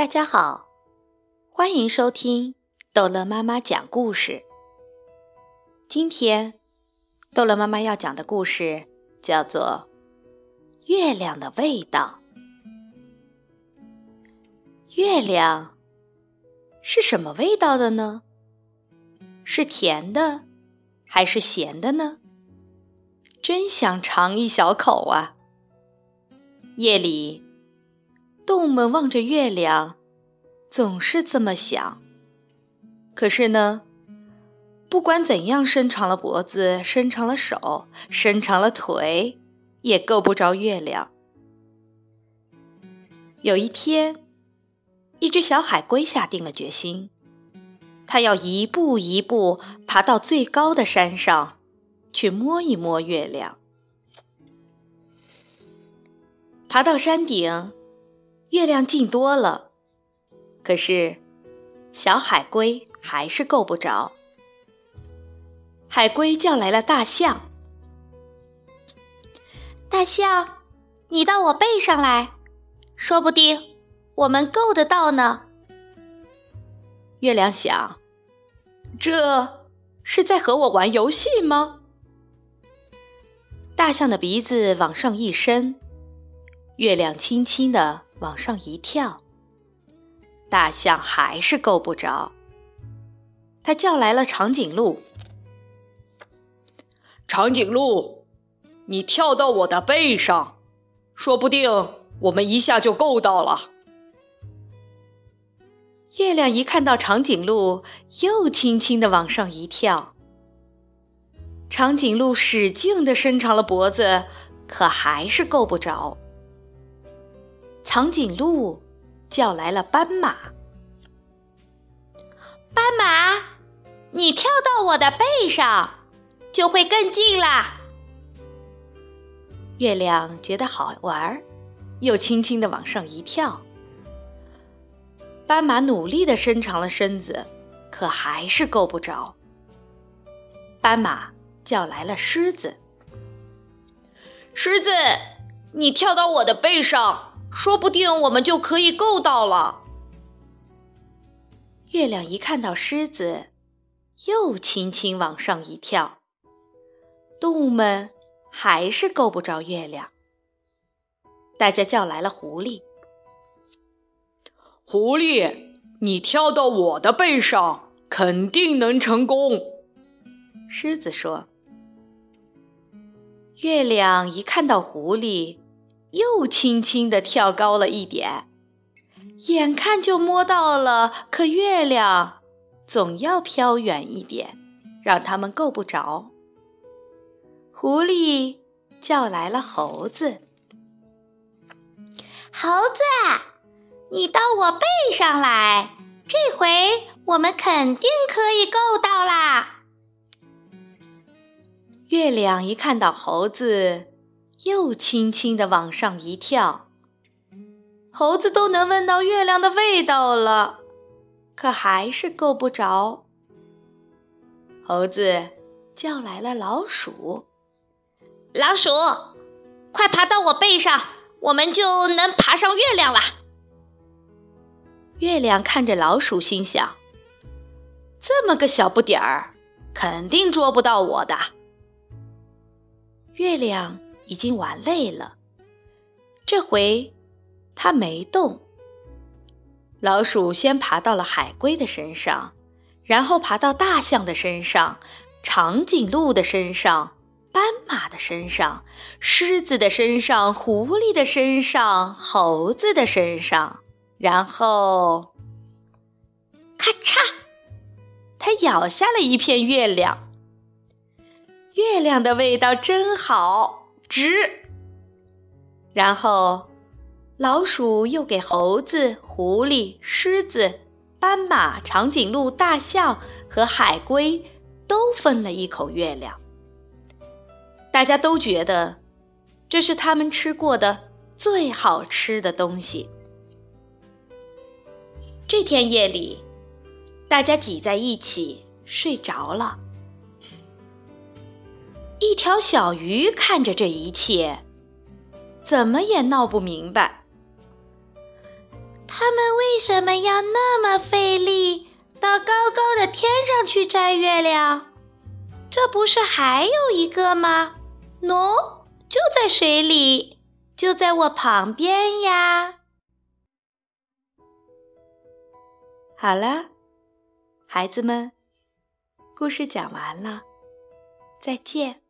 大家好，欢迎收听逗乐妈妈讲故事。今天，逗乐妈妈要讲的故事叫做《月亮的味道》。月亮是什么味道的呢？是甜的，还是咸的呢？真想尝一小口啊！夜里。动物们望着月亮，总是这么想。可是呢，不管怎样伸长了脖子、伸长了手、伸长了腿，也够不着月亮。有一天，一只小海龟下定了决心，它要一步一步爬到最高的山上，去摸一摸月亮。爬到山顶。月亮近多了，可是小海龟还是够不着。海龟叫来了大象：“大象，你到我背上来，说不定我们够得到呢。”月亮想：“这是在和我玩游戏吗？”大象的鼻子往上一伸，月亮轻轻的。往上一跳，大象还是够不着。他叫来了长颈鹿：“长颈鹿，你跳到我的背上，说不定我们一下就够到了。”月亮一看到长颈鹿，又轻轻的往上一跳。长颈鹿使劲的伸长了脖子，可还是够不着。长颈鹿叫来了斑马：“斑马，你跳到我的背上，就会更近啦。”月亮觉得好玩，又轻轻的往上一跳。斑马努力的伸长了身子，可还是够不着。斑马叫来了狮子：“狮子，你跳到我的背上。”说不定我们就可以够到了。月亮一看到狮子，又轻轻往上一跳。动物们还是够不着月亮。大家叫来了狐狸：“狐狸，你跳到我的背上，肯定能成功。”狮子说。月亮一看到狐狸。又轻轻地跳高了一点，眼看就摸到了，可月亮总要飘远一点，让他们够不着。狐狸叫来了猴子：“猴子，你到我背上来，这回我们肯定可以够到啦。”月亮一看到猴子。又轻轻地往上一跳，猴子都能闻到月亮的味道了，可还是够不着。猴子叫来了老鼠：“老鼠，快爬到我背上，我们就能爬上月亮了。”月亮看着老鼠，心想：“这么个小不点儿，肯定捉不到我的。”月亮。已经玩累了，这回它没动。老鼠先爬到了海龟的身上，然后爬到大象的身上、长颈鹿的身上、斑马的身上、狮子的身上、狐狸的身上、猴子的身上，然后咔嚓，它咬下了一片月亮。月亮的味道真好。值，然后老鼠又给猴子、狐狸、狮子、斑马、长颈鹿、大象和海龟都分了一口月亮。大家都觉得这是他们吃过的最好吃的东西。这天夜里，大家挤在一起睡着了。一条小鱼看着这一切，怎么也闹不明白。他们为什么要那么费力到高高的天上去摘月亮？这不是还有一个吗？喏，就在水里，就在我旁边呀。好了，孩子们，故事讲完了，再见。